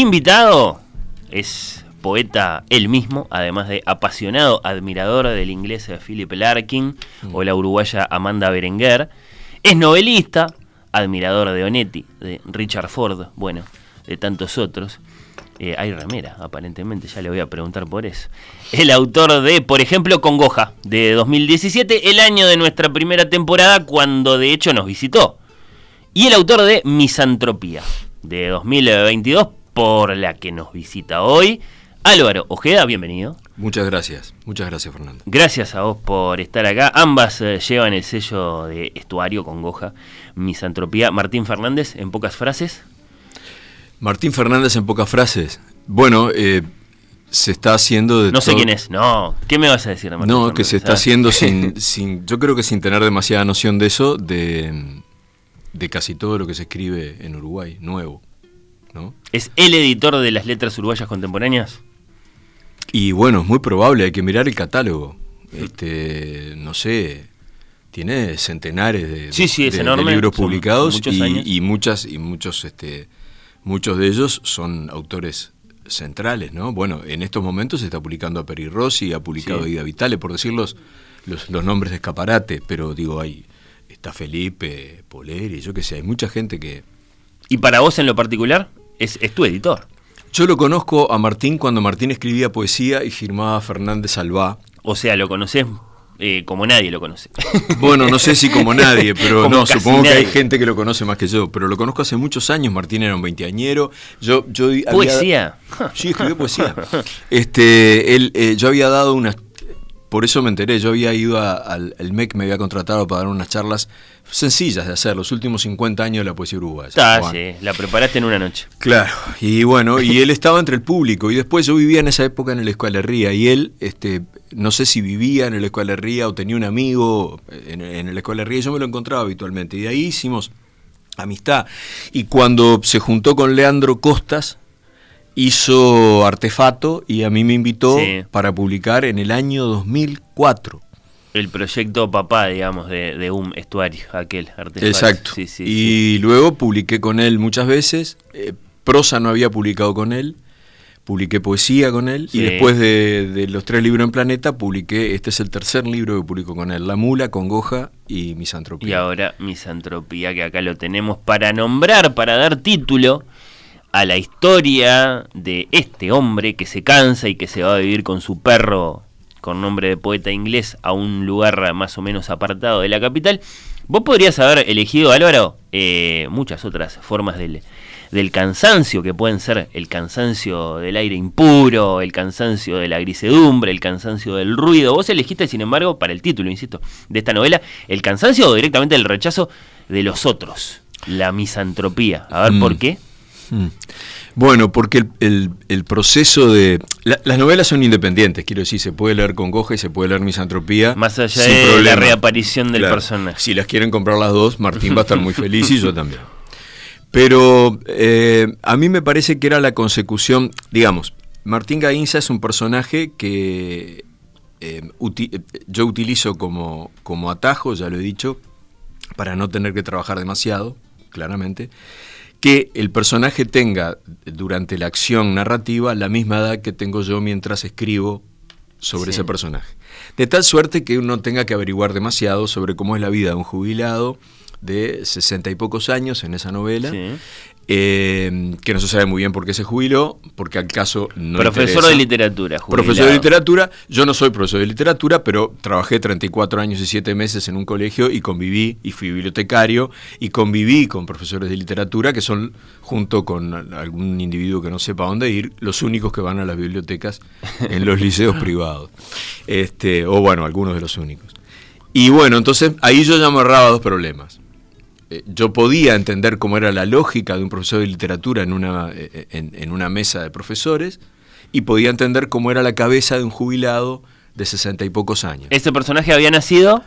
Invitado es poeta él mismo, además de apasionado admirador del inglés Philip Larkin o la uruguaya Amanda Berenguer. Es novelista, admirador de Onetti, de Richard Ford, bueno, de tantos otros. Eh, hay remera, aparentemente, ya le voy a preguntar por eso. El autor de, por ejemplo, Congoja, de 2017, el año de nuestra primera temporada, cuando de hecho nos visitó. Y el autor de Misantropía, de 2022 por la que nos visita hoy. Álvaro Ojeda, bienvenido. Muchas gracias, muchas gracias Fernando. Gracias a vos por estar acá. Ambas eh, llevan el sello de estuario con Goja, Misantropía. Martín Fernández, en pocas frases. Martín Fernández, en pocas frases. Bueno, eh, se está haciendo de No sé quién es, no. ¿Qué me vas a decir, Martín No, que se está haciendo sin, sin, yo creo que sin tener demasiada noción de eso, de de casi todo lo que se escribe en Uruguay, nuevo. ¿No? ¿Es el editor de las letras uruguayas contemporáneas? Y bueno, es muy probable, hay que mirar el catálogo. Este, no sé, tiene centenares de, libros publicados y, muchas y muchos este muchos de ellos son autores centrales, ¿no? Bueno, en estos momentos se está publicando a Peri Rossi, ha publicado Ida Vitale, por decir los, los, los nombres de escaparate, pero digo, hay está Felipe, Poleri, yo qué sé, hay mucha gente que... ¿Y para vos en lo particular? Es, tu editor. Yo lo conozco a Martín cuando Martín escribía poesía y firmaba Fernández Alba. O sea, lo conoces eh, como nadie lo conoce. Bueno, no sé si como nadie, pero no, supongo que hay gente que lo conoce más que yo. Pero lo conozco hace muchos años. Martín era un veinteañero. Yo, yo ¿Poesía? Sí, escribió poesía. Este, él, eh, yo había dado unas por eso me enteré, yo había ido al el MEC, me había contratado para dar unas charlas sencillas de hacer, los últimos 50 años de la poesía uruguaya. Ah, sí, la preparaste en una noche. Claro, y bueno, y él estaba entre el público, y después yo vivía en esa época en el Escualería, y él, este, no sé si vivía en el Escualería o tenía un amigo en, en el Escualería, y yo me lo encontraba habitualmente, y de ahí hicimos amistad. Y cuando se juntó con Leandro Costas, hizo Artefato y a mí me invitó para publicar en el año 2004. El proyecto papá, digamos, de, un estuario, aquel artefato. Exacto. y luego publiqué con él muchas veces. Eh, prosa no había publicado con él. Publiqué poesía con él. Y después de, los tres libros en Planeta, publiqué. Este es el tercer libro que publico con él: La Mula, Congoja y Misantropía. Y ahora Misantropía, que acá lo tenemos para nombrar, para dar título a la historia de este hombre que se cansa y que se va a vivir con su perro con nombre de poeta inglés a un lugar más o menos apartado de la capital. Vos podrías haber elegido, Álvaro, eh, muchas otras formas del, del cansancio, que pueden ser el cansancio del aire impuro, el cansancio de la grisedumbre, el cansancio del ruido. Vos elegiste, sin embargo, para el título, insisto, de esta novela, el cansancio o directamente el rechazo de los otros, la misantropía. A ver, ¿por mm. qué? Mm. Bueno, porque el, proceso de... las novelas son independientes, quiero decir, se puede leer con Goja y se puede leer Misantropía. Más allá de la reaparición del personaje. Si las quieren comprar las dos, Martín va a estar muy feliz y yo también. Pero eh, a mí me parece que era la consecución, digamos, Martín Gainza es un personaje que eh, yo utilizo como, como atajo, ya lo he dicho, para no tener que trabajar demasiado, claramente que el personaje tenga durante la acción narrativa la misma edad que tengo yo mientras escribo sobre ese personaje. De tal suerte que uno tenga que averiguar demasiado sobre cómo es la vida de un jubilado de sesenta y pocos años en esa novela, eh, que no se sabe muy bien por qué se jubiló, porque al caso no Profesor interesa. de literatura, jubilado. Profesor de literatura. Yo no soy profesor de literatura, pero trabajé 34 años y 7 meses en un colegio y conviví, y fui bibliotecario, y conviví con profesores de literatura que son, junto con algún individuo que no sepa dónde ir, los únicos que van a las bibliotecas en los liceos privados. Este, o bueno, algunos de los únicos. Y bueno, entonces ahí yo ya me ahorraba dos problemas. Eh, yo podía entender cómo era la lógica de un profesor de literatura en una, eh, en, en una mesa de profesores y podía entender cómo era la cabeza de un jubilado de sesenta y pocos años. ¿Este personaje había nacido?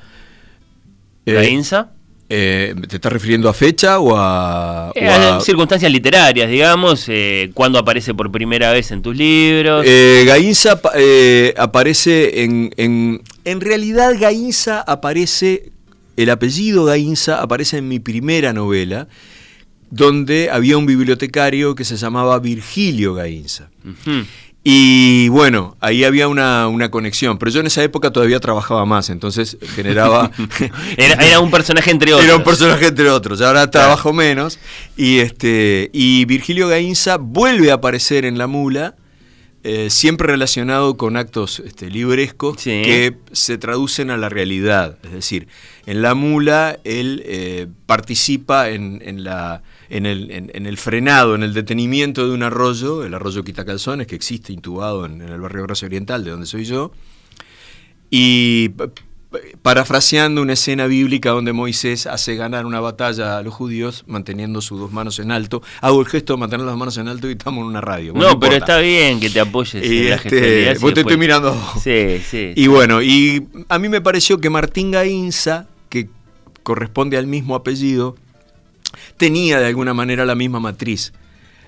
Eh, ¿Gainza? eh, ¿Te estás refiriendo a fecha o a...? o Eh, a- circunstancias literarias, digamos, eh, cuando aparece por primera vez en tus libros. Eh, Gainza pa- eh, aparece en, en... En realidad Gainza aparece... El apellido Gainza aparece en mi primera novela, donde había un bibliotecario que se llamaba Virgilio Gainza. Y bueno, ahí había una, una conexión, pero yo en esa época todavía trabajaba más, entonces generaba... era, era un personaje entre otros. Era un personaje entre otros, ahora trabajo menos. Y, este, y Virgilio Gainza vuelve a aparecer en La Mula, eh, siempre relacionado con actos este, librescos Sí. que se traducen a la realidad. Es decir, en La Mula él eh, participa en, en la, en, el, en- el frenado, en el detenimiento de un arroyo, el arroyo Quitacalzones, que existe intubado en, el barrio Gracia Oriental, de donde soy yo. Y parafraseando una escena bíblica donde Moisés hace ganar una batalla a los judíos manteniendo sus dos manos en alto. Hago el gesto de mantener las manos en alto y estamos en una radio. Bueno, no, pero está bien que te apoyes Y en la este, vos te después- estoy mirando. Sí, sí. Y bueno, y a mí me pareció que Martín Gainza, que corresponde al mismo apellido, tenía de alguna manera la misma matriz.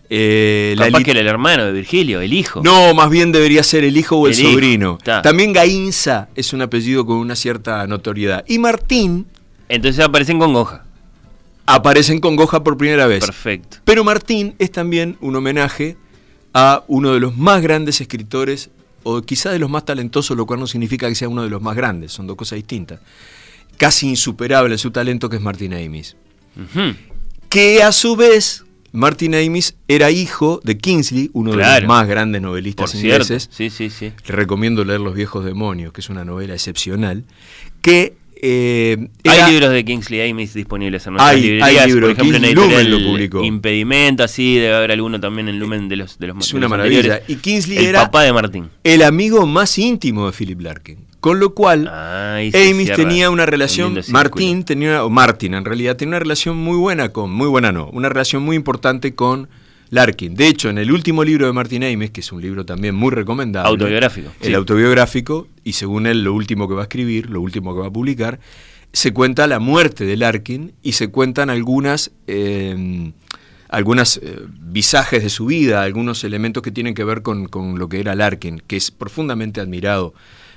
Eh, la Capaz que era el hermano de Virgilio, el hijo. no, más bien debería ser el hijo o el, sobrino. También Gainza es un apellido con una cierta notoriedad. Y Martín Entonces aparecen con Goja. aparecen con Goja por primera vez. Perfecto. Pero Martín es también un homenaje a uno de los más grandes escritores, o quizá de los más talentosos, lo cual no significa que sea uno de los más grandes, son dos cosas distintas. Casi insuperable su talento, que es Martín Amis. Que a su vez, Martin Amis era hijo de Kingsley, uno de los más grandes novelistas Por ingleses. Sí, sí, sí. Le recomiendo leer Los viejos demonios, que es una novela excepcional, que eh, Hay libros de Kingsley Amis disponibles en nuestras Hay- hay librerías. libros, por ejemplo, en Kingsley Lumen lo publicó. Impedimento, así, debe haber alguno también en Lumen de los de los Es una los maravilla. anteriores. Y Kingsley el era papá de Martín. el amigo más íntimo de Philip Larkin. Con lo cual, se Amis tenía una un relación, círculo. Martín tenía, o Martin en realidad, tenía una relación muy buena con, muy buena no, una relación muy importante con Larkin. De hecho, en el último libro de Martin Amis, que es un libro también muy recomendable, Autobiográfico, el sí. autobiográfico, y según él lo último que va a escribir, lo último que va a publicar, se cuenta la muerte de Larkin y se cuentan algunas eh, algunas eh, visajes de su vida, algunos elementos que tienen que ver con, con lo que era Larkin, que es profundamente admirado.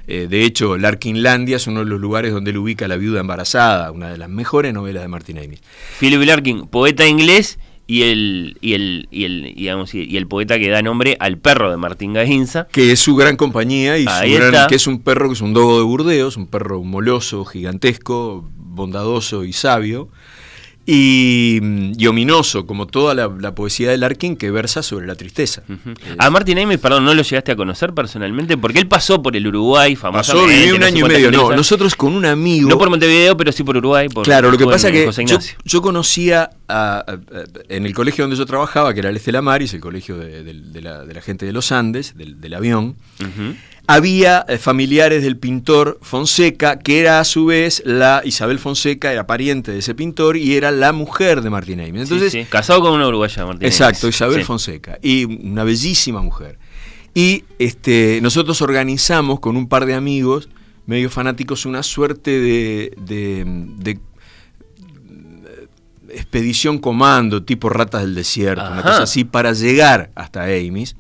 Eh, de hecho, Larkinlandia es uno de los lugares donde él ubica a la viuda embarazada, una de las mejores novelas de Martin Amis. Philip Larkin, poeta inglés y el, y el, y el, digamos, y el poeta que da nombre al perro de Martín Gainza. Que es su gran compañía y su gran- que es un perro que es un dogo de Burdeos, un perro moloso, gigantesco, bondadoso y sabio. Y, y ominoso, como toda la, la poesía de Larkin que versa sobre la tristeza. Ujú. Es- A Martín Amis, perdón, no lo llegaste a conocer personalmente porque él pasó por el Uruguay, Pasó, famosamente. viví un no año y medio. No, nosotros con un amigo. No por Montevideo, pero sí por Uruguay. Por, Claro, lo que pasa es que yo, yo conocía a- a- a- en el colegio donde yo trabajaba, que era el Estela Maris, el colegio de, de- de la, de la gente de los Andes, del, del avión, Ujú. Había eh, familiares del pintor Fonseca, que era a su vez la Isabel Fonseca, era pariente de ese pintor y era la mujer de Martín Amis. Entonces, Sí, sí, Casado con una uruguaya, Martín Exacto, Amis. Isabel Sí. Fonseca. Y una bellísima mujer. Y este, nosotros organizamos con un par de amigos, medio fanáticos, una suerte de, de- de- de expedición comando, tipo ratas del desierto, una cosa así, para llegar hasta Amis,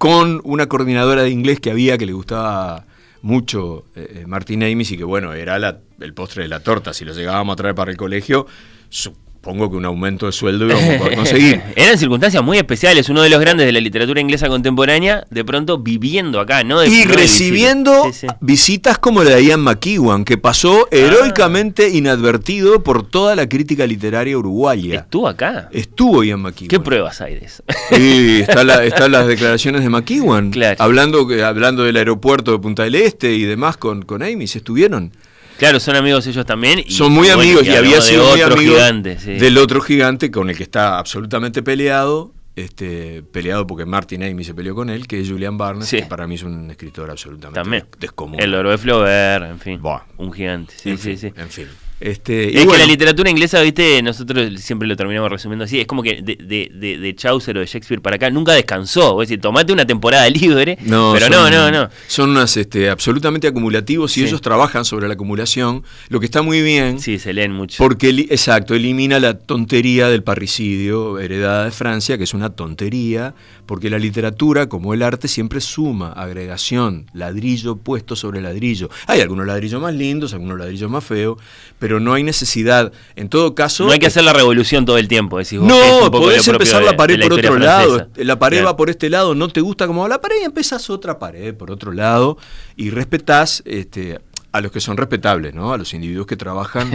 con una coordinadora de inglés que había que le gustaba mucho eh, Martín Amis y que bueno, era la- el postre de la torta, si lo llegábamos a traer para el colegio, su supongo que un aumento de sueldo íbamos a poder conseguir. Eran circunstancias muy especiales. Uno de los grandes de la literatura inglesa contemporánea, de pronto viviendo acá, ¿no? De, y recibiendo visita. Sí, sí. visitas como la de Ian McEwan, que pasó heroicamente inadvertido por toda la crítica literaria uruguaya. Estuvo acá. Estuvo Ian McEwan. ¿Qué pruebas hay de eso? Sí, está la- están las declaraciones de McEwan, Claro. hablando, hablando del aeropuerto de Punta del Este y demás con, con Amy, se estuvieron. Claro, son amigos ellos también. y- Son muy bueno, amigos y había sido muy otro amigo gigante, sí. del otro gigante con el que está absolutamente peleado, este, peleado porque Martin Amy se peleó con él, que es Julian Barnes, Sí. que para mí es un escritor absolutamente También. descomunal. El oro de Flaubert, en fin. Buah. Un gigante. Sí, en sí, fin, sí. En fin. Este, y Es que la literatura inglesa, viste, nosotros siempre lo terminamos resumiendo así, es como que de, de, de, de Chaucer o de Shakespeare para acá nunca descansó. Vos decís, tomate una temporada libre, No, pero son- no, no, no. Son unas este, absolutamente acumulativos y Sí. ellos trabajan sobre la acumulación, lo que está muy bien. Sí, se leen mucho. Porque, exacto, elimina la tontería del parricidio heredada de Francia, que es una tontería, porque la literatura, como el arte, siempre suma, agregación, ladrillo puesto sobre ladrillo. Hay algunos ladrillos más lindos, algunos ladrillos más feos, pero no hay necesidad. En todo caso... no hay que hacer la revolución todo el tiempo, decís vos, No, podés empezar la pared de por otro lado. La pared Claro. va por este lado, no te gusta cómo va la pared y empezás otra pared por otro lado y respetás este, a los que son respetables, ¿no? A los individuos que trabajan,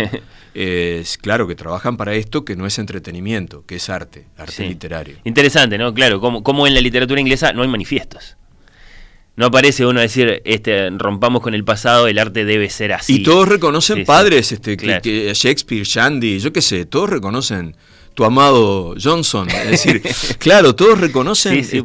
eh, es claro que trabajan para esto que no es entretenimiento, que es arte, arte Sí. literario. Interesante, ¿no? Claro, como, como en la literatura inglesa no hay manifiestos. No aparece uno a decir, este, rompamos con el pasado, el arte debe ser así. Y todos reconocen Sí, sí. padres, este, que- Claro. que, Shakespeare, Shandy, yo qué sé, todos reconocen tu amado Johnson. Es decir, claro, todos reconocen Sí, este,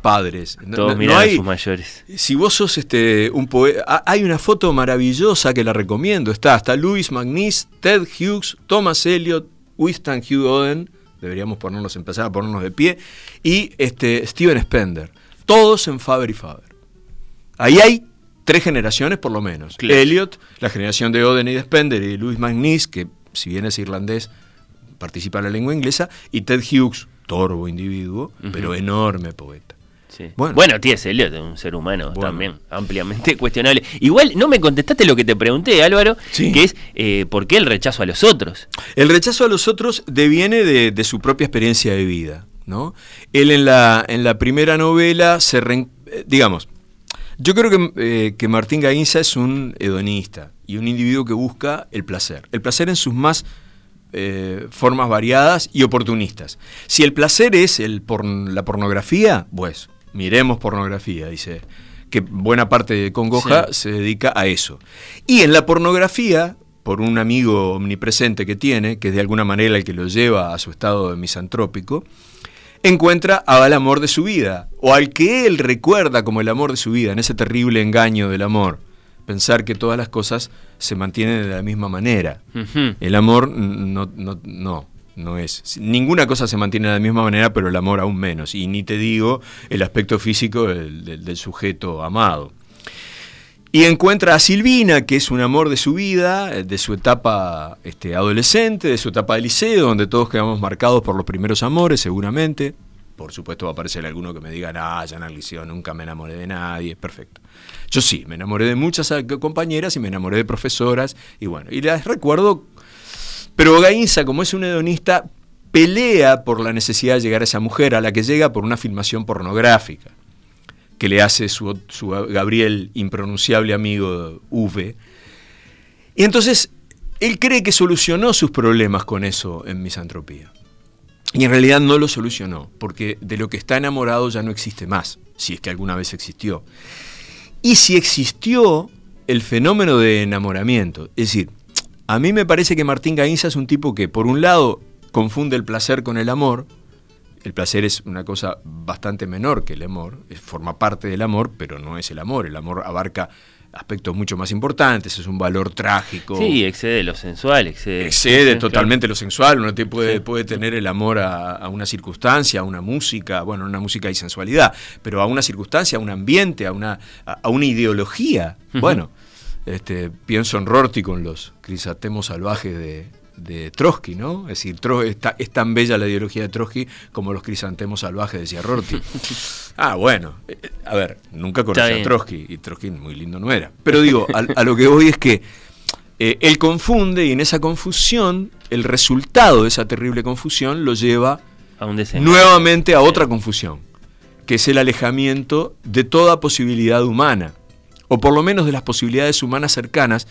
padres. Todos no- no miran hay- a sus mayores. Si vos sos este un poeta, hay una foto maravillosa que la recomiendo. Está hasta Louis McNeese, Ted Hughes, Thomas Eliot, Winston Hugh Oden. Deberíamos ponernos, empezar a ponernos de pie. Y este Steven Spender. Todos en Faber y Faber. Ahí hay tres generaciones por lo menos. Claro. Eliot, la generación de Oden y de Spender, y Louis McNeese, que si bien es irlandés, participa en la lengua inglesa, y Ted Hughes, torvo individuo, pero enorme poeta. Sí. Bueno. Bueno, T.S. Eliot es un ser humano Bueno. también, ampliamente cuestionable. Igual no me contestaste lo que te pregunté, Álvaro, Sí. que es eh, ¿por qué el rechazo a los otros? El rechazo a los otros deviene de, de su propia experiencia de vida. ¿No? Él en la, en la primera novela se... reen- eh, digamos, yo creo que, eh, que Martín Gainza es un hedonista y un individuo que busca el placer. El placer en sus más eh, formas variadas y oportunistas. Si el placer es el la pornografía, pues miremos pornografía, dice que buena parte de Congoja Sí. se dedica a eso. Y en la pornografía, por un amigo omnipresente que tiene, que es de alguna manera el que lo lleva a su estado de misantrópico, encuentra al amor de su vida, o al que él recuerda como el amor de su vida, en ese terrible engaño del amor. Pensar que todas las cosas se mantienen de la misma manera. El amor no, no, no, no es. Ninguna cosa se mantiene de la misma manera, pero el amor aún menos. Y ni te digo el aspecto físico del, del- del sujeto amado. Y encuentra a Silvina, que es un amor de su vida, eh, de su etapa este, adolescente, de su etapa de liceo, donde todos quedamos marcados por los primeros amores, seguramente. Por supuesto va a aparecer alguno que me diga, ah, ya en el liceo nunca me enamoré de nadie, perfecto. Yo sí, me enamoré de muchas eh, compañeras y me enamoré de profesoras, y bueno, y las recuerdo pero Gainza, como es un hedonista, pelea por la necesidad de llegar a esa mujer, a la que llega por una filmación pornográfica que le hace su, Gabriel impronunciable amigo V. Y entonces, él cree que solucionó sus problemas con eso en misantropía. Y en realidad no lo solucionó, porque de lo que está enamorado ya no existe más, si es que alguna vez existió. Y si existió el fenómeno de enamoramiento, es decir, a mí me parece que Martín Gainza es un tipo que, por un lado, confunde el placer con el amor. El placer es una cosa bastante menor que el amor, forma parte del amor, pero no es el amor. El amor abarca aspectos mucho más importantes, es un valor trágico. Sí, excede lo sensual, excede. Excede totalmente lo sensual, uno te puede, Sí. puede tener el amor a, a una circunstancia, a una música, bueno, en una música hay sensualidad, pero a una circunstancia, a un ambiente, a una, a, a una ideología. Bueno, este, pienso en Rorty con los crisantemos salvajes de, de Trotsky, ¿no? Es decir, está- es tan bella la ideología de Trotsky como los crisantemos salvajes, decía Rorty. ah, bueno, eh, a ver, nunca conocí a. Trotsky y Trotsky muy lindo no era. Pero digo, a, a lo que voy es que eh, él confunde y en esa confusión, el resultado de esa terrible confusión lo lleva A un nuevamente a otra confusión, que es el alejamiento de toda posibilidad humana, o por lo menos de las posibilidades humanas cercanas,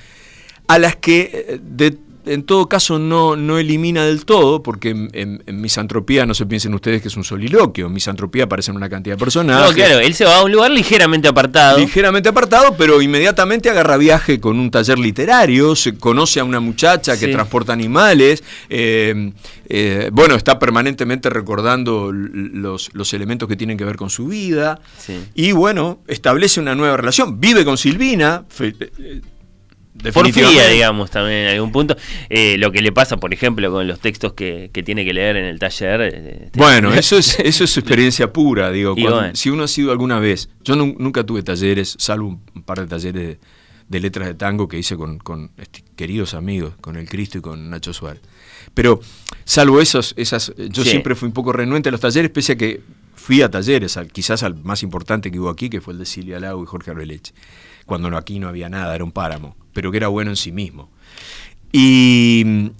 a las que eh, de- en todo caso no, no elimina del todo, porque en, en- en misantropía no se piensen ustedes que es un soliloquio, en misantropía aparecen una cantidad de personajes. No, claro, él se va a un lugar ligeramente apartado. Ligeramente apartado, pero inmediatamente agarra viaje con un taller literario, se conoce a una muchacha que Sí. transporta animales, eh, eh, bueno, está permanentemente recordando los, los elementos que tienen que ver con su vida, Sí. y bueno, establece una nueva relación, vive con Silvina, Por definitivamente. digamos, también en algún punto. Eh, lo que le pasa, por ejemplo, con los textos que, que tiene que leer en el taller. eh, Bueno, eso es, eso es experiencia pura, digo. Y cuando- bueno. Si uno ha sido alguna vez, yo nun- nunca tuve talleres, salvo un, un par de talleres de, de letras de tango que hice con, con este, queridos amigos, con el Cristo y con Nacho Suárez. Pero salvo esos, esas, yo Sí. siempre fui un poco renuente a los talleres, pese a que fui a talleres, al- quizás al más importante que hubo aquí, que fue el de Silvia Lago y Jorge Arbeleche, cuando no, aquí no había nada, era un páramo, pero que era bueno en sí mismo. Y,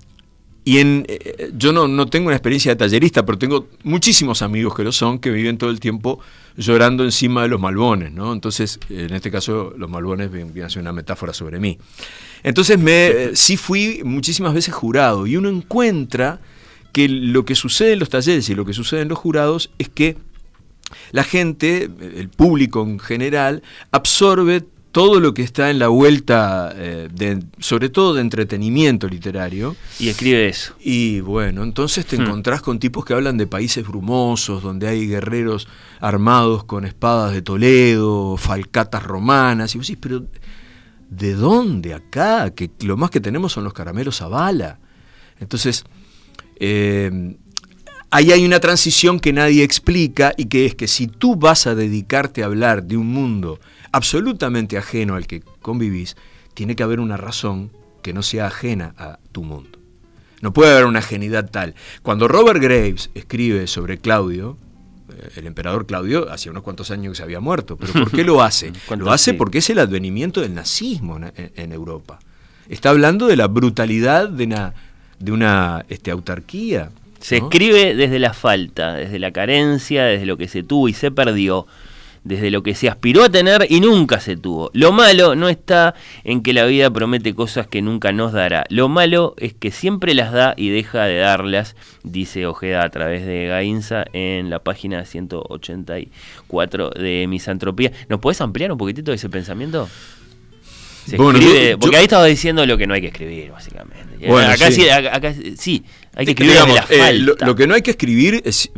y en, eh, yo no, no tengo una experiencia de tallerista, pero tengo muchísimos amigos que lo son, que viven todo el tiempo llorando encima de los malbones, ¿no? Entonces, en este caso, los malbones vienen a ser una metáfora sobre mí. Entonces, me, eh, sí fui muchísimas veces jurado, y uno encuentra que lo que sucede en los talleres y lo que sucede en los jurados es que la gente, el público en general, absorbe todo lo que está en la vuelta, eh, de, sobre todo de entretenimiento literario. Y escribe eso. Y bueno, entonces te Hmm. encontrás con tipos que hablan de países brumosos, donde hay guerreros armados con espadas de Toledo, falcatas romanas, y vos decís, pero ¿de dónde acá? Que lo más que tenemos son los caramelos a bala. Entonces, eh, ahí hay una transición que nadie explica y que es que si tú vas a dedicarte a hablar de un mundo absolutamente ajeno al que convivís, tiene que haber una razón que no sea ajena a tu mundo. No puede haber una ajenidad tal. Cuando Robert Graves escribe sobre Claudio, eh, el emperador Claudio, hacía unos cuantos años que se había muerto, pero ¿por qué lo hace? ¿Cuántos Lo hace porque es el advenimiento del nazismo en, en- en Europa. Está hablando de la brutalidad de una, de una este, autarquía. Se ¿no? escribe desde la falta, desde la carencia, desde lo que se tuvo y se perdió, desde lo que se aspiró a tener y nunca se tuvo. Lo malo no está en que la vida promete cosas que nunca nos dará. Lo malo es que siempre las da y deja de darlas, dice Ojeda a través de Gainza en la página 184 de Misantropía. ¿Nos podés ampliar un poquitito ese pensamiento? Se Bueno, escribe- yo- porque yo- ahí estaba diciendo lo que no hay que escribir, básicamente. Bueno, acá sí. acá- acá sí, hay que escribir Digamos, desde la eh, lo que no hay que escribir es.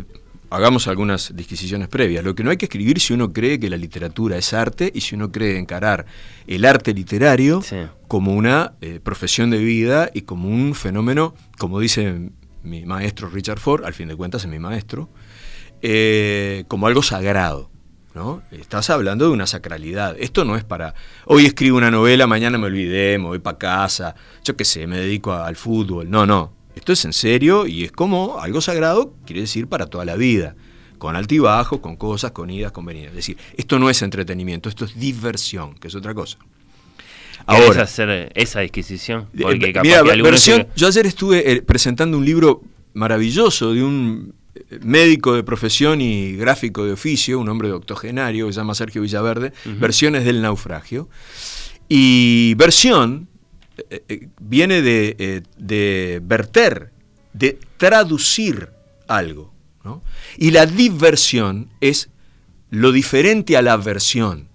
Hagamos algunas disquisiciones previas. Lo que no hay que escribir si uno cree que la literatura es arte y si uno cree encarar el arte literario Sí. como una eh, profesión de vida y como un fenómeno, como dice mi maestro Richard Ford, al fin de cuentas es mi maestro, eh, como algo sagrado. ¿no? Estás hablando de una sacralidad. Esto no es para. Hoy escribo una novela, mañana me olvidé, me voy para casa, yo qué sé, me dedico a- al fútbol. No, no. Esto es en serio y es como algo sagrado, quiere decir para toda la vida. Con altibajos, con cosas, con idas, con venidas. Es decir, esto no es entretenimiento, esto es diversión, que es otra cosa. ¿Querés Ahora, hacer esa disquisición? eh, Porque capaz mira, que versión- se- yo ayer estuve eh, presentando un libro maravilloso de un eh, médico de profesión y gráfico de oficio, un hombre octogenario que se llama Sergio Villaverde, Versiones del naufragio. Y versión eh, eh, viene de, eh, de verter, de traducir algo. ¿no? Y la diversión es lo diferente a la versión.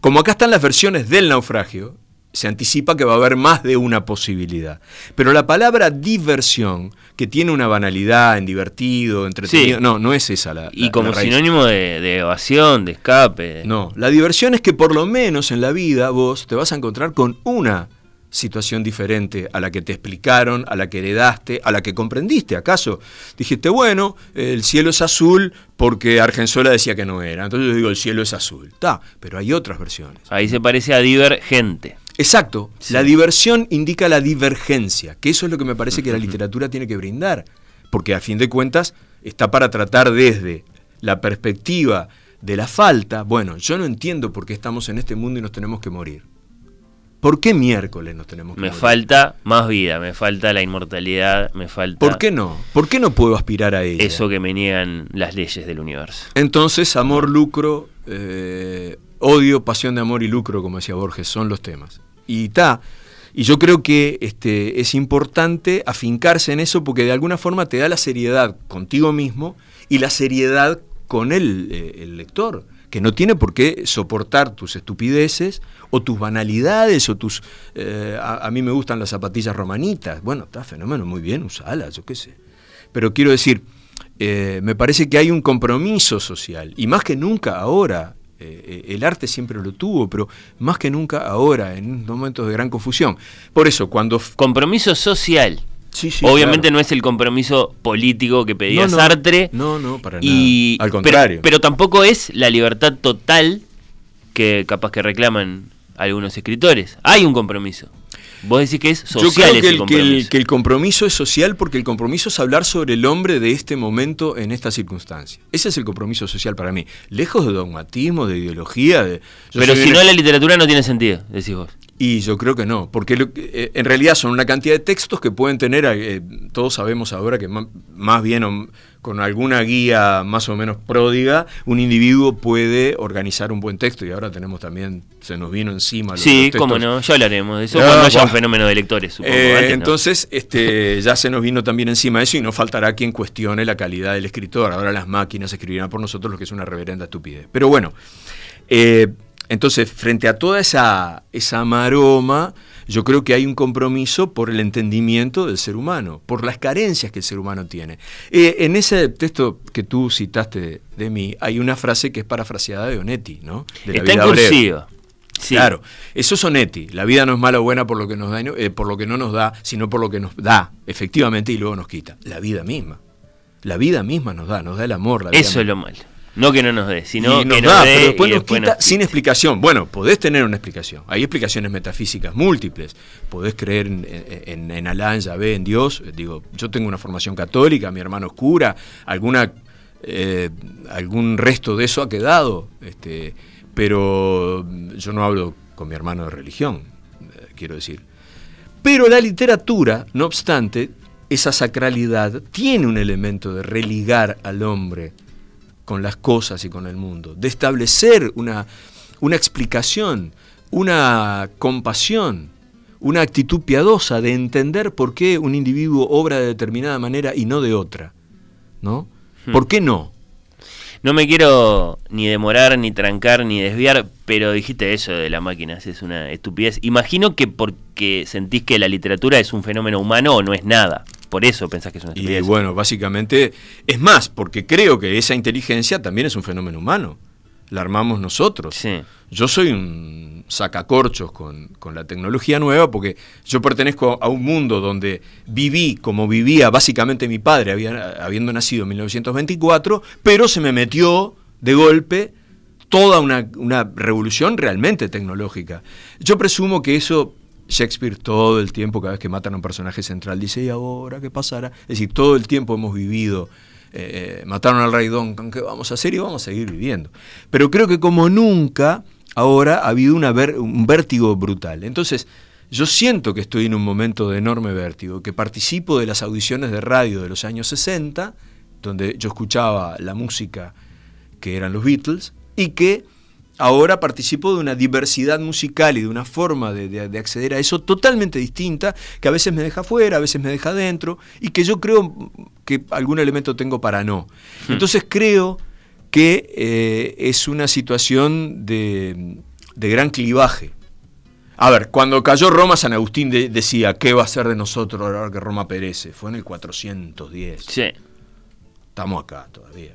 Como acá están las versiones del naufragio, se anticipa que va a haber más de una posibilidad. Pero la palabra diversión, que tiene una banalidad en divertido, entretenido, Sí. no, no es esa la Y como la raíz. sinónimo de, de evasión, de escape. No, la diversión es que por lo menos en la vida vos te vas a encontrar con una situación diferente a la que te explicaron, a la que heredaste, a la que comprendiste. ¿Acaso dijiste, bueno, el cielo es azul porque Argensola decía que no era? Entonces yo digo, el cielo es azul. Está, pero hay otras versiones. Ahí se parece a divergente. Exacto, Sí. la diversión indica la divergencia, que eso es lo que me parece que la literatura tiene que brindar, porque a fin de cuentas está para tratar desde la perspectiva de la falta, bueno, yo no entiendo por qué estamos en este mundo y nos tenemos que morir. ¿Por qué miércoles nos tenemos que Me morir? falta más vida, me falta la inmortalidad, me falta ¿Por qué no? ¿Por qué no puedo aspirar a ella? eso que me niegan las leyes del universo. Entonces, amor, lucro, eh, odio, pasión de amor y lucro, como decía Borges, son los temas. Y está. Y yo creo que este, es importante afincarse en eso porque de alguna forma te da la seriedad contigo mismo y la seriedad con el, eh, el lector, que no tiene por qué soportar tus estupideces o tus banalidades o tus... eh, a, mí me gustan las zapatillas romanitas. Bueno, está fenómeno, muy bien, usalas, yo qué sé. Pero quiero decir, eh, me parece que hay un compromiso social, y más que nunca ahora, eh, el arte siempre lo tuvo, pero más que nunca ahora, en momentos de gran confusión. Por eso, cuando... Compromiso social. Sí, sí, Obviamente claro. no es el compromiso político que pedía No, no. Sartre. No, no, para y, nada. Al contrario. Pero, tampoco es la libertad total que capaz que reclaman algunos escritores. Hay un compromiso. Vos decís que es social Yo creo ese que el, que, el, compromiso. que el compromiso es social porque el compromiso es hablar sobre el hombre de este momento en esta circunstancia. Ese es el compromiso social para mí. Lejos de dogmatismo, de ideología. De, Pero si no la literatura no tiene sentido, decís vos. Y yo creo que no, porque lo eh, en realidad son una cantidad de textos que pueden tener, eh, todos sabemos ahora que más bien o- con alguna guía más o menos pródiga, un individuo puede organizar un buen texto y ahora tenemos también, se nos vino encima. los- Sí, los cómo no, ya hablaremos de eso Ah, cuando haya un fenómeno de lectores, supongo. Eh, antes no. entonces, este, ya se nos vino también encima eso y no faltará quien cuestione la calidad del escritor. Ahora las máquinas escribirán por nosotros lo que es una reverenda estupidez. Pero bueno, eh, entonces, frente a toda esa, esa maroma, yo creo que hay un compromiso por el entendimiento del ser humano, por las carencias que el ser humano tiene. Eh, en ese texto que tú citaste de mí, hay una frase que es parafraseada de Onetti, ¿no? De la Está en vida cursiva. Sí. Claro, eso es Onetti. La vida no es mala o buena por lo que nos da, eh, por lo que no nos da, sino por lo que nos da, efectivamente, y luego nos quita. La vida misma. La vida misma nos da, nos da el amor. La vida Eso es lo malo. No que no nos dé, sino nos que nos da, dé pero después y nos después quita nos sin explicación. Bueno, podés tener una explicación. Hay explicaciones metafísicas múltiples. Podés creer en, en, en Alá, en Yahvé, en Dios. Digo, yo tengo una formación católica, mi hermano es cura, alguna, eh, algún resto de eso ha quedado. Este, pero yo no hablo con mi hermano de religión, eh, quiero decir. Pero la literatura, no obstante, esa sacralidad tiene un elemento de religar al hombre con las cosas y con el mundo, de establecer una, una explicación, una compasión, una actitud piadosa, de entender por qué un individuo obra de determinada manera y no de otra. ¿No? Hmm. ¿Por qué no? No me quiero ni demorar, ni trancar, ni desviar, pero dijiste eso de la máquina, es una estupidez. Imagino que porque sentís que la literatura es un fenómeno humano o no es nada. Por eso pensás que es una Y estupidez. bueno, básicamente, es más, porque creo que esa inteligencia también es un fenómeno humano. La armamos nosotros. Sí. Yo soy un sacacorchos con, con la tecnología nueva porque yo pertenezco a un mundo donde viví como vivía básicamente mi padre, había- habiendo nacido en 1924, pero se me metió de golpe toda una, una revolución realmente tecnológica. Yo presumo que eso Shakespeare todo el tiempo, cada vez que matan a un personaje central, dice, ¿y ahora qué pasará? Es decir, todo el tiempo hemos vivido, eh, mataron al rey Don, ¿qué vamos a hacer? Y vamos a seguir viviendo. Pero creo que como nunca, ahora ha habido un vértigo brutal. Entonces, yo siento que estoy en un momento de enorme vértigo, que participo de las audiciones de radio de los años 60, donde yo escuchaba la música que eran los Beatles, y que ahora participo de una diversidad musical y de una forma de, de- de acceder a eso totalmente distinta, que a veces me deja fuera, a veces me deja dentro, y que yo creo que algún elemento tengo para no. Entonces creo que eh, es una situación de, de gran clivaje. A ver, cuando cayó Roma, San Agustín de- decía, ¿qué va a ser de nosotros ahora que Roma perece? Fue en el 410. Sí. Estamos acá todavía.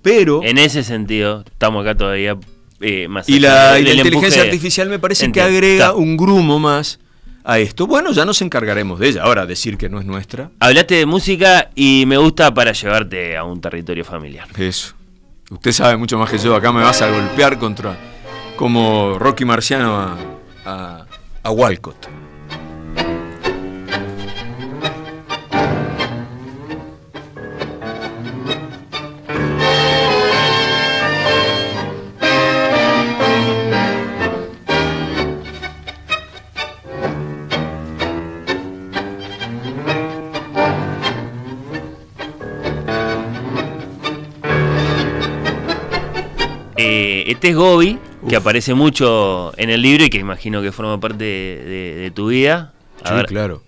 Pero... En ese sentido, estamos acá todavía eh, más Y la, y la inteligencia artificial me parece que agrega un grumo más a esto. Bueno, ya nos encargaremos de ella. Ahora, decir que no es nuestra. Hablaste de música y me gusta para llevarte a un territorio familiar. Eso. Usted sabe mucho más que yo. Acá me vas a golpear contra. como Rocky Marciano a, a, a Walcott. Este es Gobi, que aparece mucho en el libro y que imagino que forma parte de, de- de tu vida. A Sí, ver, claro.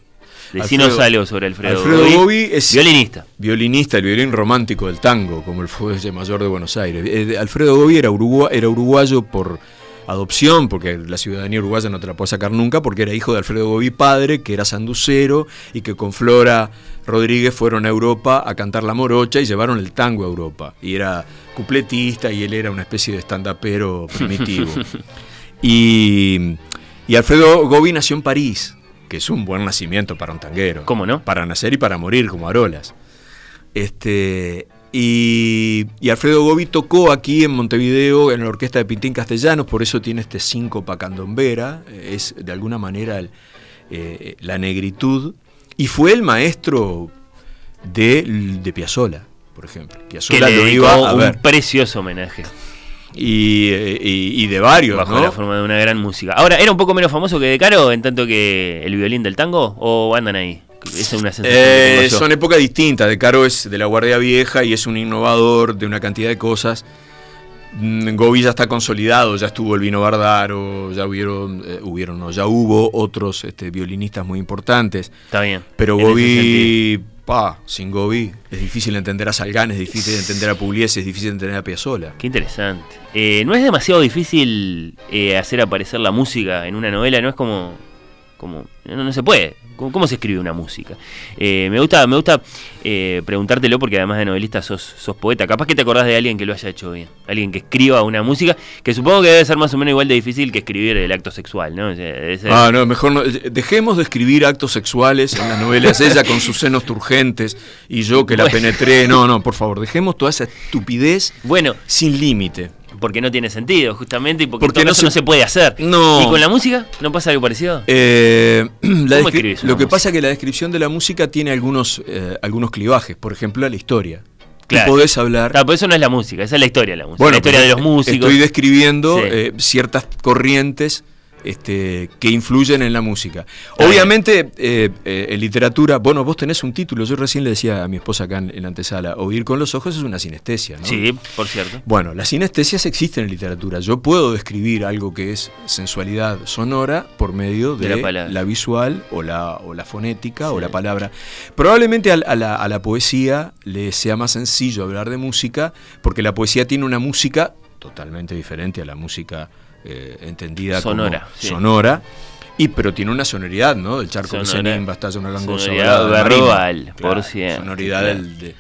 decinos algo sobre Alfredo, Alfredo Gobi. Gobi es- Violinista. Violinista, el violín romántico del tango, como el fuelle mayor de Buenos Aires. Eh, Alfredo Gobi era, urugua- era uruguayo por adopción, porque la ciudadanía uruguaya no te la puede sacar nunca, porque era hijo de Alfredo Gobi padre, que era sanducero, y que con Flora Rodríguez fueron a Europa a cantar la morocha y llevaron el tango a Europa. Y era cupletista y él era una especie de stand-upero primitivo. y, y Alfredo Gobi nació en París, que es un buen nacimiento para un tanguero. ¿Cómo no? Para nacer y para morir, como Arolas. Este, y, y Alfredo Gobi tocó aquí en Montevideo en la orquesta de Pintín Castellanos, por eso tiene este síncopa candombera, eh, es de alguna manera el, eh, la negritud, y fue el maestro de, de Piazzolla, por ejemplo. Que Piazzolla le lo iba a un ver. precioso homenaje. Y, eh, y- y de varios, Bajo ¿no? la forma de una gran música. Ahora, ¿era un poco menos famoso que De Caro en tanto que el violín del tango? ¿O andan ahí? Esa es una sensación Eh, son épocas distintas. De Caro es de la Guardia Vieja y es un innovador de una cantidad de cosas. Mm, Gobi ya está consolidado, ya estuvo el Vino Bardaro, ya hubieron, eh, hubieron no, ya hubo otros este, violinistas muy importantes. Está bien. Pero Gobi, pa, sin Gobi es difícil entender a Salgán, es difícil entender a Pugliese, es difícil entender a Piazzolla. Qué interesante. Eh, ¿No es demasiado difícil eh, hacer aparecer la música en una novela? ¿No es como... como no, no se puede. ¿Cómo, cómo se escribe una música? Eh, me gusta, me gusta eh, preguntártelo porque además de novelista sos, sos poeta. Capaz que te acordás de alguien que lo haya hecho bien. Alguien que escriba una música que supongo que debe ser más o menos igual de difícil que escribir el acto sexual, ¿no? O sea, debe ser- Ah, no, mejor no. Dejemos de escribir actos sexuales en las novelas. Ella con sus senos turgentes y yo que la Bueno. penetré. No, no, por favor, dejemos toda esa estupidez Bueno, sin límite. Porque no tiene sentido, justamente, y porque, Porque en todo no caso se- no se puede hacer. No. ¿Y con la música no pasa algo parecido? Eh, la ¿Cómo descri- lo que música? pasa es que la descripción de la música tiene algunos, eh, algunos clivajes. Por ejemplo, la historia. Claro. Tú podés hablar. Claro, pero eso no es la música, esa es la historia de la música. Bueno, la historia de pero los músicos. Estoy describiendo Sí. eh, ciertas corrientes este, que influyen en la música. Obviamente, eh, eh, en literatura, bueno, vos tenés un título. Yo recién le decía a mi esposa acá en, en la antesala: oír con los ojos es una sinestesia. ¿no? Sí, por cierto. Bueno, las sinestesias existen en literatura. Yo puedo describir algo que es sensualidad sonora por medio de, De la visual o la, o la fonética o la palabra. Probablemente al- a, la, a la poesía le sea más sencillo hablar de música porque la poesía tiene una música totalmente diferente a la música eh, entendida Sonora, como sí. sonora. Y pero tiene una sonoridad, ¿no? Del charco de Senín, Bastalla una gangosa. sonoridad verbal, por ciento, Sonoridad claro. del, de-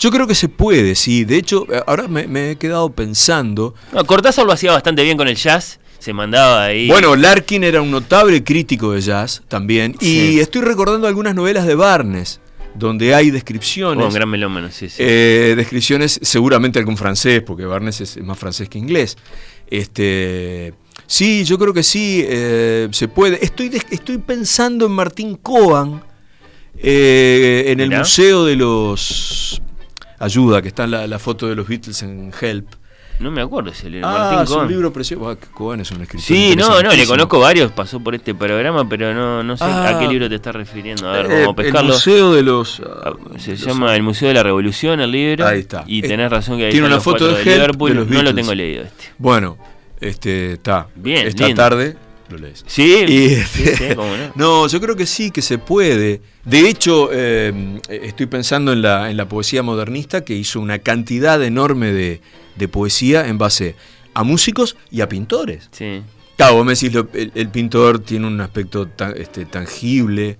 Yo creo que se puede, sí. De hecho, eh, ahora me, me he quedado pensando. No, Cortázar lo hacía bastante bien con el jazz, se mandaba ahí. Bueno, Larkin era un notable crítico de jazz también. Sí. Y estoy recordando algunas novelas de Barnes, donde hay descripciones. Oh, un gran melómano, sí, sí. eh, descripciones, seguramente algún francés, porque Barnes es más francés que inglés. Este. Sí, yo creo que sí, eh, se puede. Estoy, estoy pensando en Martín Coan, eh, en el. Museo de los... Ayuda, que está la, la foto de los Beatles en Help. No me acuerdo ese libro. Ah, Martín es un Cohen. libro precioso. Ah, Coan es un escritor. Sí, no, no, le conozco varios, pasó por este programa, pero no, no sé a Ah. qué libro te estás refiriendo. A ver, Eh, vamos a pescarlo. El Museo de los... Ah, ah, Se los- llama El Museo de la Revolución, el libro. Ahí está. Y Eh, tenés razón que ahí tiene una foto de de Liverpool. de los no lo tengo leído este. Bueno, este, está. Bien, Esta lindo. tarde lo lees. Sí, Y- sí, sí, cómo no. No, yo creo que sí, que se puede. De hecho, eh, estoy pensando en la, en la poesía modernista que hizo una cantidad enorme de, de poesía en base a músicos y a pintores. Sí. Claro, vos me decís, lo- el, el pintor tiene un aspecto tan- este, tangible,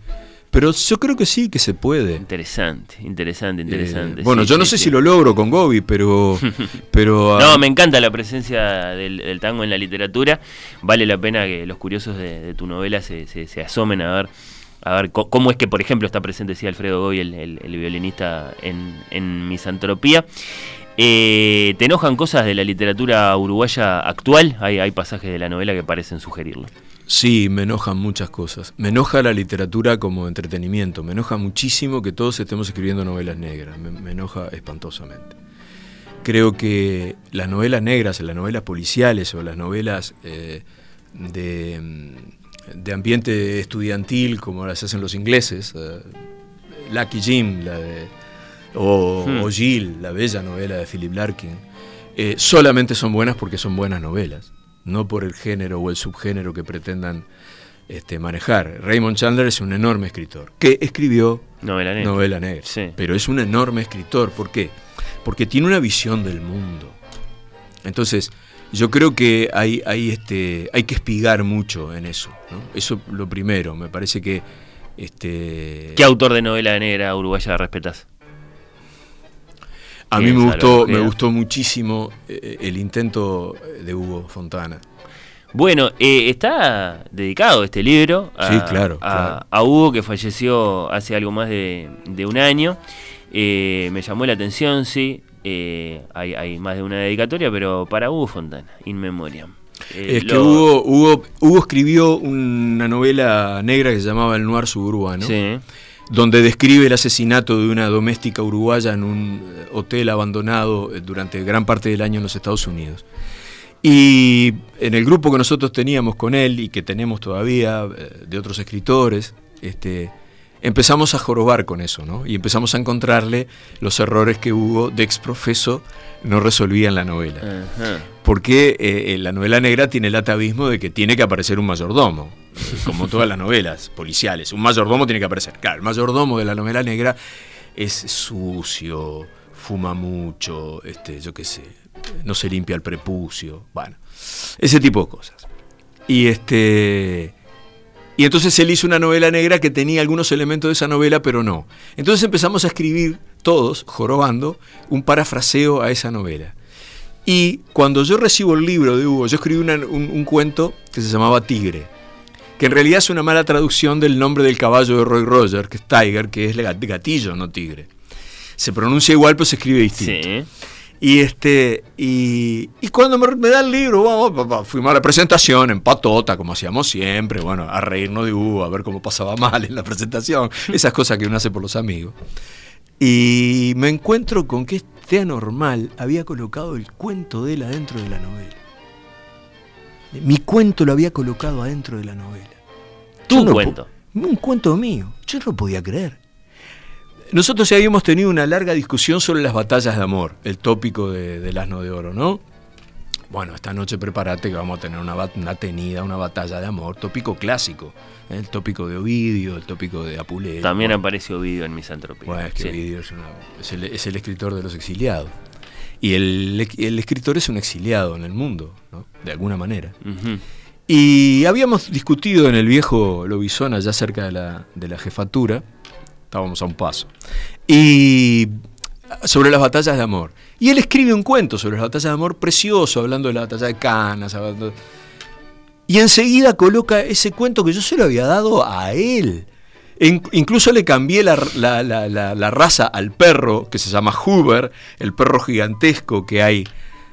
pero yo creo que sí, que se puede. Interesante, interesante, interesante. Eh, bueno, Sí, yo no sé sí. si lo logro con Gobi, pero... pero ah, No, me encanta la presencia del, del tango en la literatura. Vale la pena que los curiosos de, de tu novela se, se- se asomen a ver a ver cómo es que, por ejemplo, está presente sí, Alfredo el, el- el violinista en, en Misantropía. Eh, ¿Te enojan cosas de la literatura uruguaya actual? Hay, pasajes de la novela que parecen sugerirlo. Sí, me enojan muchas cosas. Me enoja la literatura como entretenimiento. Me enoja muchísimo que todos estemos escribiendo novelas negras. Me, enoja espantosamente. Creo que las novelas negras, las novelas policiales o las novelas eh, de, mm, de ambiente estudiantil, como las hacen los ingleses, eh, Lucky Jim, la de, o, Hmm. o Jill, la bella novela de Philip Larkin, eh, solamente son buenas porque son buenas novelas, no por el género o el subgénero que pretendan este, manejar. Raymond Chandler es un enorme escritor que escribió Novela negra. novela negra, Sí. pero es un enorme escritor. ¿Por qué? Porque tiene una visión del mundo. Entonces, yo creo que hay, hay, este, hay que espigar mucho en eso. ¿no? Eso lo primero. Me parece que este, ¿Qué autor de novela negra uruguaya respetas? A mí me gustó, me gustó muchísimo eh, el intento de Hugo Fontana. Bueno, eh, está dedicado este libro a, Sí, claro, a, claro. a Hugo, que falleció hace algo más de, de un año. Eh, me llamó la atención, sí. eh, hay, hay más de una dedicatoria, pero para Hugo Fontana, In Memoriam. Es que Hugo, Hugo, Hugo escribió una novela negra que se llamaba El Noir Suburbano. Sí. Donde describe el asesinato de una doméstica uruguaya en un eh, hotel abandonado eh, durante gran parte del año en los Estados Unidos. Y en el grupo que nosotros teníamos con él y que tenemos todavía eh, de otros escritores, este, empezamos a jorobar con eso, ¿no? Y empezamos a encontrarle los errores que Hugo, de exprofeso, no resolvía en la novela. Ajá. Porque eh, eh, la novela negra tiene el atavismo de que tiene que aparecer un mayordomo, como todas las novelas policiales. Un mayordomo tiene que aparecer. Claro, el mayordomo de la novela negra es sucio, fuma mucho, este, yo qué sé, no se limpia el prepucio, bueno, ese tipo de cosas. Y este. Y entonces él hizo una novela negra que tenía algunos elementos de esa novela, pero no. Entonces empezamos a escribir todos, jorobando, un parafraseo a esa novela. Y cuando yo recibo el libro de Hugo, yo escribí un, un cuento que se llamaba Tigre, que en realidad es una mala traducción del nombre del caballo de Roy Roger, que es Tiger, que es gat- gatillo, no tigre. Se pronuncia igual, pero se escribe distinto. Sí. Y este y, y cuando me, me da el libro, vamos, fuimos a la presentación en patota, como hacíamos siempre, bueno, a reírnos de Hugo, a ver cómo pasaba mal en la presentación, esas cosas que uno hace por los amigos. Y me encuentro con que este anormal había colocado el cuento de él adentro de la novela. Mi cuento lo había colocado adentro de la novela. Tu no cuento. Un cuento mío. Yo no lo podía creer. Nosotros ya habíamos tenido una larga discusión sobre las batallas de amor, el tópico de, del asno de oro, ¿no? Bueno, esta noche prepárate que vamos a tener una, una tenida, una batalla de amor, tópico clásico. ¿eh? El tópico de Ovidio, el tópico de Apuleyo. También bueno. apareció Ovidio en Misantropía. Bueno, es que Sí. Ovidio es, una- es el, es el escritor de los exiliados. Y el, el escritor es un exiliado en el mundo, ¿no? De alguna manera. Ujú. Y habíamos discutido en el viejo Lobizón, allá cerca de la, de la jefatura, estábamos a un paso, y sobre las batallas de amor. Y él escribe un cuento sobre las batallas de amor precioso, hablando de la batalla de Canas. Y enseguida coloca ese cuento que yo se lo había dado a él. In- incluso le cambié la raza al perro, que se llama Hoover, el perro gigantesco que hay.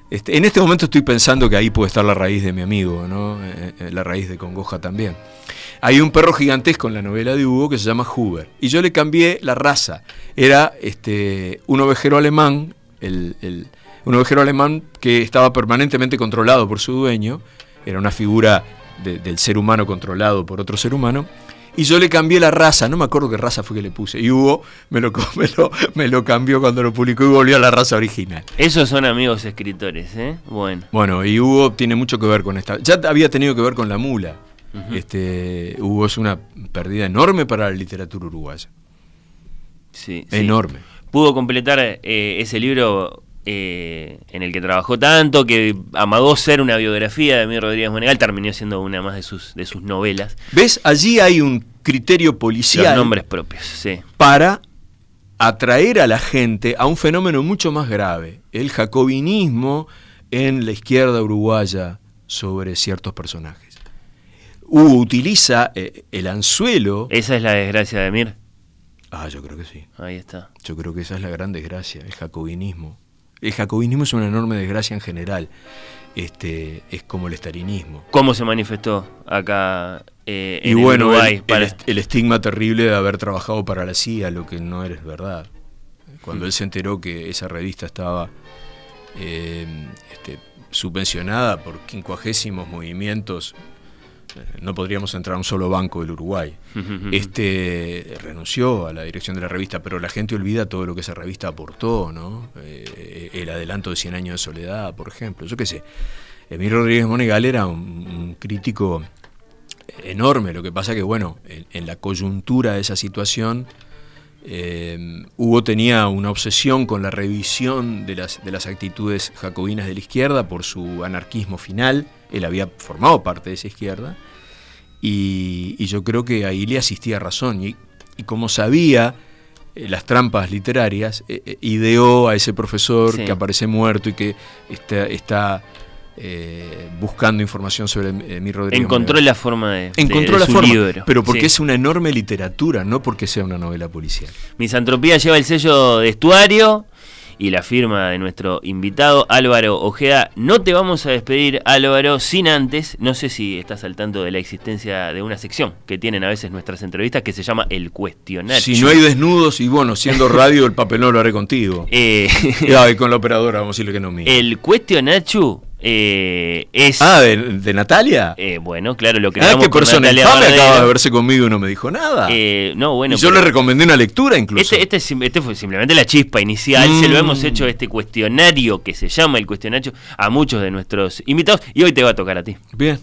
Este, en este momento estoy pensando que ahí puede estar la raíz de mi amigo, ¿no? Eh, eh, la raíz de Congoja también. Hay un perro gigantesco en la novela de Hugo que se llama Hoover. Y yo le cambié la raza. Era este, un ovejero alemán, el- el- un ovejero alemán que estaba permanentemente controlado por su dueño. Era una figura de- del ser humano controlado por otro ser humano. Y yo le cambié la raza, no me acuerdo qué raza fue que le puse. Y Hugo me lo, me lo, me lo cambió cuando lo publicó y volvió a la raza original. Esos son amigos escritores, ¿eh? Bueno. Bueno, y Hugo tiene mucho que ver con esta. Ya había tenido que ver con la mula. Este, Hugo es una pérdida enorme para la literatura uruguaya. Sí, sí. Enorme. Pudo completar eh, ese libro eh, en el que trabajó tanto, que amagó ser una biografía de Emilio Rodríguez Monegal, terminó siendo una más de sus, de sus novelas. ¿Ves? Allí hay un criterio Los policial nombres propios, sí. para atraer a la gente a un fenómeno mucho más grave, el jacobinismo en la izquierda uruguaya sobre ciertos personajes. Hugo utiliza eh, el anzuelo. Esa es la desgracia de Emir. Ah, yo creo que sí. Ahí está. Yo creo que esa es la gran desgracia, el jacobinismo. El jacobinismo es una enorme desgracia en general. Este, es como el estalinismo. ¿Cómo se manifestó acá eh, y bueno, Uruguay? el, para- el estigma terrible de haber trabajado para la CIA, lo que no eres verdad. Cuando él se enteró que esa revista estaba eh, este, subvencionada por quincuagésimos movimientos no podríamos entrar a un solo banco del Uruguay. Este renunció a la dirección de la revista, pero la gente olvida todo lo que esa revista aportó, ¿no? Eh, el adelanto de 100 años de soledad, por ejemplo. Yo qué sé. Emilio Rodríguez Monegal era un, crítico enorme. Lo que pasa que, bueno, en, la coyuntura de esa situación, eh, Hugo tenía una obsesión con la revisión de las, de las actitudes jacobinas de la izquierda por su anarquismo final él había formado parte de esa izquierda, y, yo creo que ahí le asistía razón. Y, como sabía eh, las trampas literarias, eh, eh, ideó a ese profesor que aparece muerto y que está, buscando información sobre mi Rodríguez. Encontró la forma de, Encontró la forma, pero porque es una enorme literatura, no porque sea una novela policial. Misantropía lleva el sello de estuario y la firma de nuestro invitado Álvaro Ojeda. No te vamos a despedir, Álvaro, sin antes, no sé si estás al tanto de la existencia de una sección que tienen a veces nuestras entrevistas que se llama El Cuestionario. Si no hay desnudos, y bueno, siendo radio, el papel no lo haré contigo. Eh, y con la operadora, vamos a decirle que no mío. El Cuestionario eh, es. Ah, ¿de, Natalia? Eh, bueno, claro, lo que Ah, qué persona infame acaba de verse conmigo y no me dijo nada. Eh, no, bueno. yo le recomendé una lectura incluso. Este, este, este fue simplemente la chispa inicial. Se lo mm. hemos hecho este cuestionario que se llama el cuestionario a muchos de nuestros invitados y hoy te va a tocar a ti. Bien.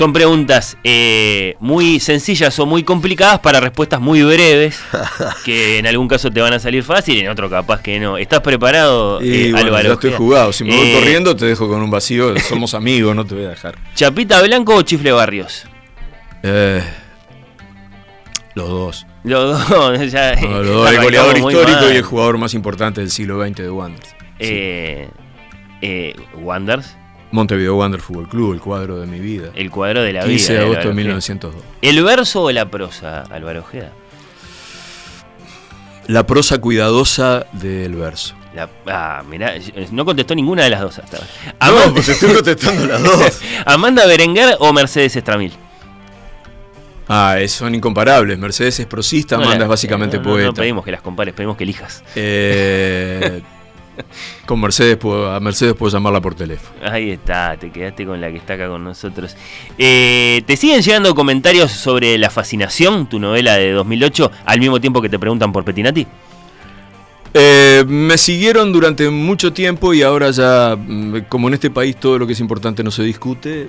Son preguntas eh, muy sencillas o muy complicadas para respuestas muy breves, que en algún caso te van a salir fácil y en otro capaz que no. ¿Estás preparado, eh, Álvaro? Ya estoy jugado. Si me voy eh, corriendo te dejo con un vacío. Somos amigos, no te voy a dejar. ¿Chapita Blanco o Chifle Barrios? Eh, los dos. Los dos, ya. los dos. El goleador histórico y el jugador más importante del siglo XX de Wanderers. Eh, eh, ¿Wanderers? Montevideo Wander Fútbol Club, el cuadro de mi vida. El cuadro de la 15 vida. de agosto de 1902. ¿El verso o la prosa, Álvaro Ojeda? La prosa cuidadosa del verso. ah, mirá, no contestó ninguna de las dos hasta ahora. No, pues estoy contestando las dos. ¿Amanda Berenguer o Mercedes Estramil? Ah, son incomparables. Mercedes es prosista, Amanda es básicamente poeta. No pedimos que las compares, pedimos que elijas. Eh. Con Mercedes, a Mercedes puedo llamarla por teléfono. Ahí está, te quedaste con la que está acá con nosotros. Eh, ¿Te siguen llegando comentarios sobre La Fascinación, tu novela de 2008, al mismo tiempo que te preguntan por Petinati? Eh, me siguieron durante mucho tiempo y ahora ya, mm, como en este país todo lo que es importante no se discute,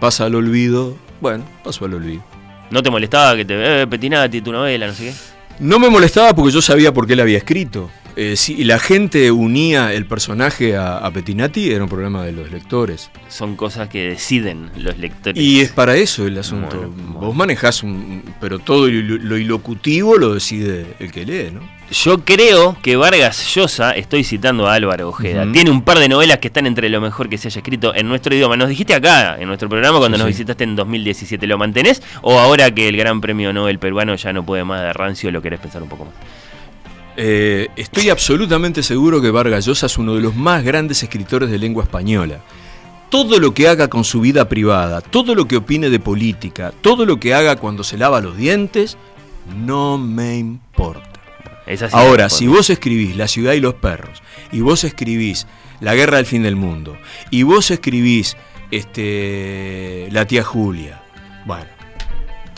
pasa al olvido. Bueno, pasó al olvido. ¿No te molestaba que te... Eh, Petinati, tu novela, no sé qué? No me molestaba porque yo sabía por qué la había escrito. Eh, si la gente unía el personaje a, Petinati, era un problema de los lectores. Son cosas que deciden los lectores. Y es para eso el asunto. Vos manejás un. Pero todo lo, ilocutivo lo decide el que lee, ¿no? Yo creo que Vargas Llosa, estoy citando a Álvaro Ojeda, tiene un par de novelas que están entre lo mejor que se haya escrito en nuestro idioma. Nos dijiste acá, en nuestro programa, cuando nos visitaste en 2017, ¿lo mantenés? ¿O ahora que el gran premio Nobel peruano ya no puede más de rancio, lo querés pensar un poco más? Eh, estoy absolutamente seguro que Vargas Llosa es uno de los más grandes escritores de lengua española. Todo lo que haga con su vida privada, todo lo que opine de política, todo lo que haga cuando se lava los dientes, no me importa. Ahora, si vos escribís La ciudad y los perros, y vos escribís La guerra del fin del mundo, y vos escribís este, La tía Julia, bueno,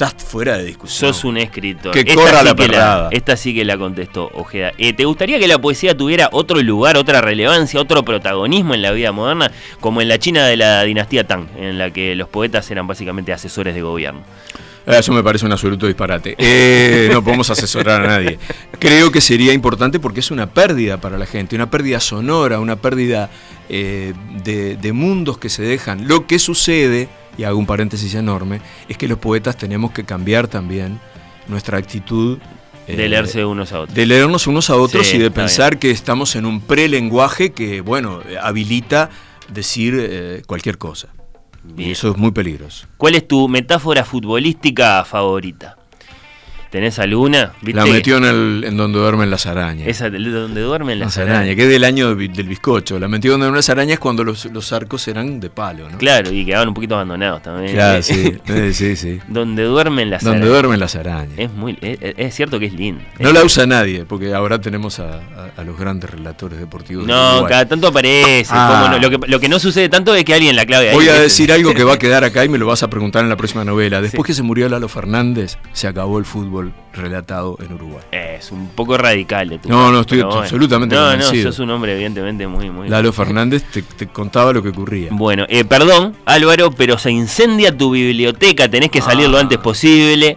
estás fuera de discusión. Sos un escritor. Que corra la perrada. esta sí que la contestó Ojeda. Eh, ¿Te gustaría que la poesía tuviera otro lugar, otra relevancia, otro protagonismo en la vida moderna, como en la China de la dinastía Tang, en la que los poetas eran básicamente asesores de gobierno? Eh, eso me parece un absoluto disparate. Eh, no podemos asesorar a nadie. Creo que sería importante porque es una pérdida para la gente, una pérdida sonora, una pérdida de, de mundos que se dejan. Lo que sucede y hago un paréntesis enorme, es que los poetas tenemos que cambiar también nuestra actitud. de leerse unos a otros. De leernos unos a otros y de pensar que estamos en un prelenguaje que, bueno, habilita decir eh, cualquier cosa. Y eso es muy peligroso. ¿Cuál es tu metáfora futbolística favorita? Tenés alguna, ¿viste? La metió en, el, en donde duermen las arañas. Esa de donde duermen las, Las arañas, que es del año del bizcocho. La metió donde duermen las arañas cuando los, los arcos eran de palo, ¿no? Claro, y quedaban un poquito abandonados también. Claro, sí, eh, sí, sí. Donde duermen las Donde arañas. duermen las arañas. Es, muy, es, es cierto que es lindo. No la usa nadie, porque ahora tenemos a, a- a los grandes relatores deportivos. de No, cada tanto aparece. Ah. no. Lo, que, lo que no sucede tanto es que alguien la clave ahí. Voy a decir algo que va a quedar acá y me lo vas a preguntar en la próxima novela. Después que se murió Lalo Fernández, se acabó el fútbol relatado en Uruguay. Es un poco radical de tu No, parte, no, estoy absolutamente No, no, convencido. sos un hombre evidentemente muy, muy... Lalo Fernández te, te contaba lo que ocurría. Bueno, eh, perdón, Álvaro, pero se incendia tu biblioteca, tenés que salir lo Ah. antes posible.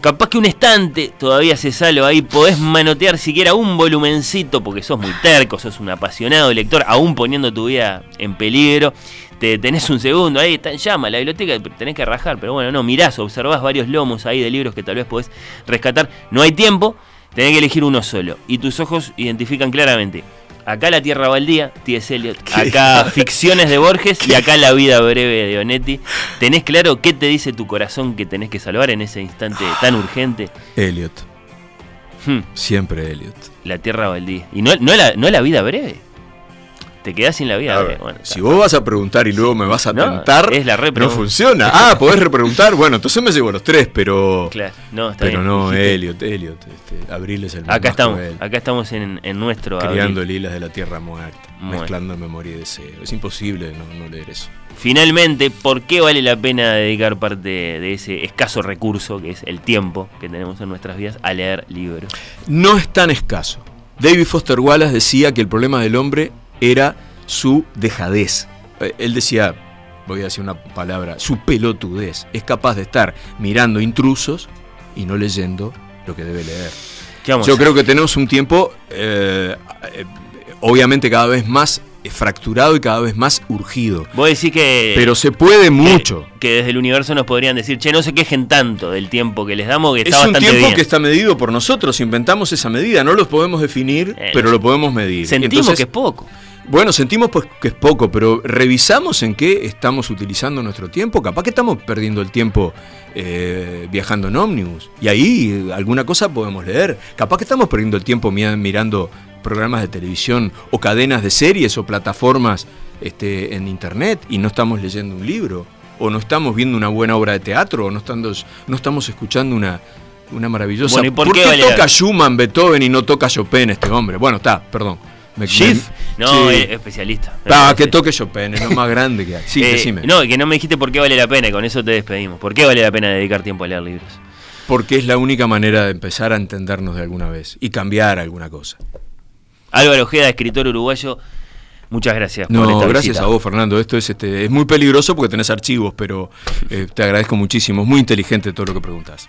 Capaz que un estante todavía se salva ahí, podés manotear siquiera un volumencito porque sos muy terco, sos un apasionado lector, aún poniendo tu vida en peligro. Te tenés un segundo, ahí está en llama la biblioteca, tenés que rajar, pero bueno, no, mirás, observás varios lomos ahí de libros que tal vez podés rescatar. No hay tiempo, tenés que elegir uno solo. Y tus ojos identifican claramente. Acá la Tierra Baldía, T.S. Eliot. Acá Ficciones de Borges y acá La vida breve de Onetti. ¿Tenés claro qué te dice tu corazón que tenés que salvar en ese instante tan urgente? Elliot, Hmm, siempre Elliot. la Tierra Baldía. ¿Y no, no, la, no la vida breve? Te quedás sin la vida ver, Bueno, si está. vos vas a preguntar y luego me vas a No, tentar, es la no funciona. Ah, podés repreguntar. Bueno, entonces me llevo los tres, pero. Claro, no, está Pero bien, no. Elliot, Elliot. Este, Abril es el Acá estamos, cruel. acá estamos en, en nuestro Criando abril. lilas de la tierra muerta, Bueno. mezclando memoria y deseo. Es imposible no, no leer eso. Finalmente, ¿por qué vale la pena dedicar parte de ese escaso recurso que es el tiempo que tenemos en nuestras vidas a leer libros? No es tan escaso. David Foster Wallace decía que el problema del hombre era su dejadez. Eh, Él decía, voy a decir una palabra, su pelotudez. Es capaz de estar mirando intrusos y no leyendo lo que debe leer. ¿Qué vamos a Yo creo que tenemos un tiempo, eh, eh, obviamente cada vez más fracturado y cada vez más urgido. Vos decís que... Pero se puede que- mucho. Que, desde el universo nos podrían decir, che, no se quejen tanto del tiempo que les damos, que Es está un bastante tiempo bien. que está medido por nosotros, inventamos esa medida, no lo podemos definir, Eh, pero lo podemos medir. Sentimos Entonces, que es poco. Bueno, sentimos pues que es poco, pero revisamos en qué estamos utilizando nuestro tiempo. Capaz que estamos perdiendo el tiempo eh, viajando en ómnibus. Y ahí eh, alguna cosa podemos leer. Capaz que estamos perdiendo el tiempo mi- mirando programas de televisión o cadenas de series o plataformas este, en internet y no estamos leyendo un libro. O no estamos viendo una buena obra de teatro, o no estamos, no estamos escuchando una, una maravillosa. Bueno, ¿y por qué toca Schumann, Beethoven y no toca Chopin este hombre? Bueno, está, perdón. Schiff, no, sí. es especialista. Ah, que toque Chopin, es lo más grande que hay. Sí, Eh, decime. No, que no me dijiste por qué vale la pena, y con eso te despedimos. ¿Por qué vale la pena dedicar tiempo a leer libros? Porque es la única manera de empezar a entendernos de alguna vez y cambiar alguna cosa. Álvaro Ojeda, escritor uruguayo, muchas gracias por No, esta gracias visita. a vos, Fernando. Esto es, este, es muy peligroso porque tenés archivos, pero eh, te agradezco muchísimo. Es muy inteligente todo lo que preguntas.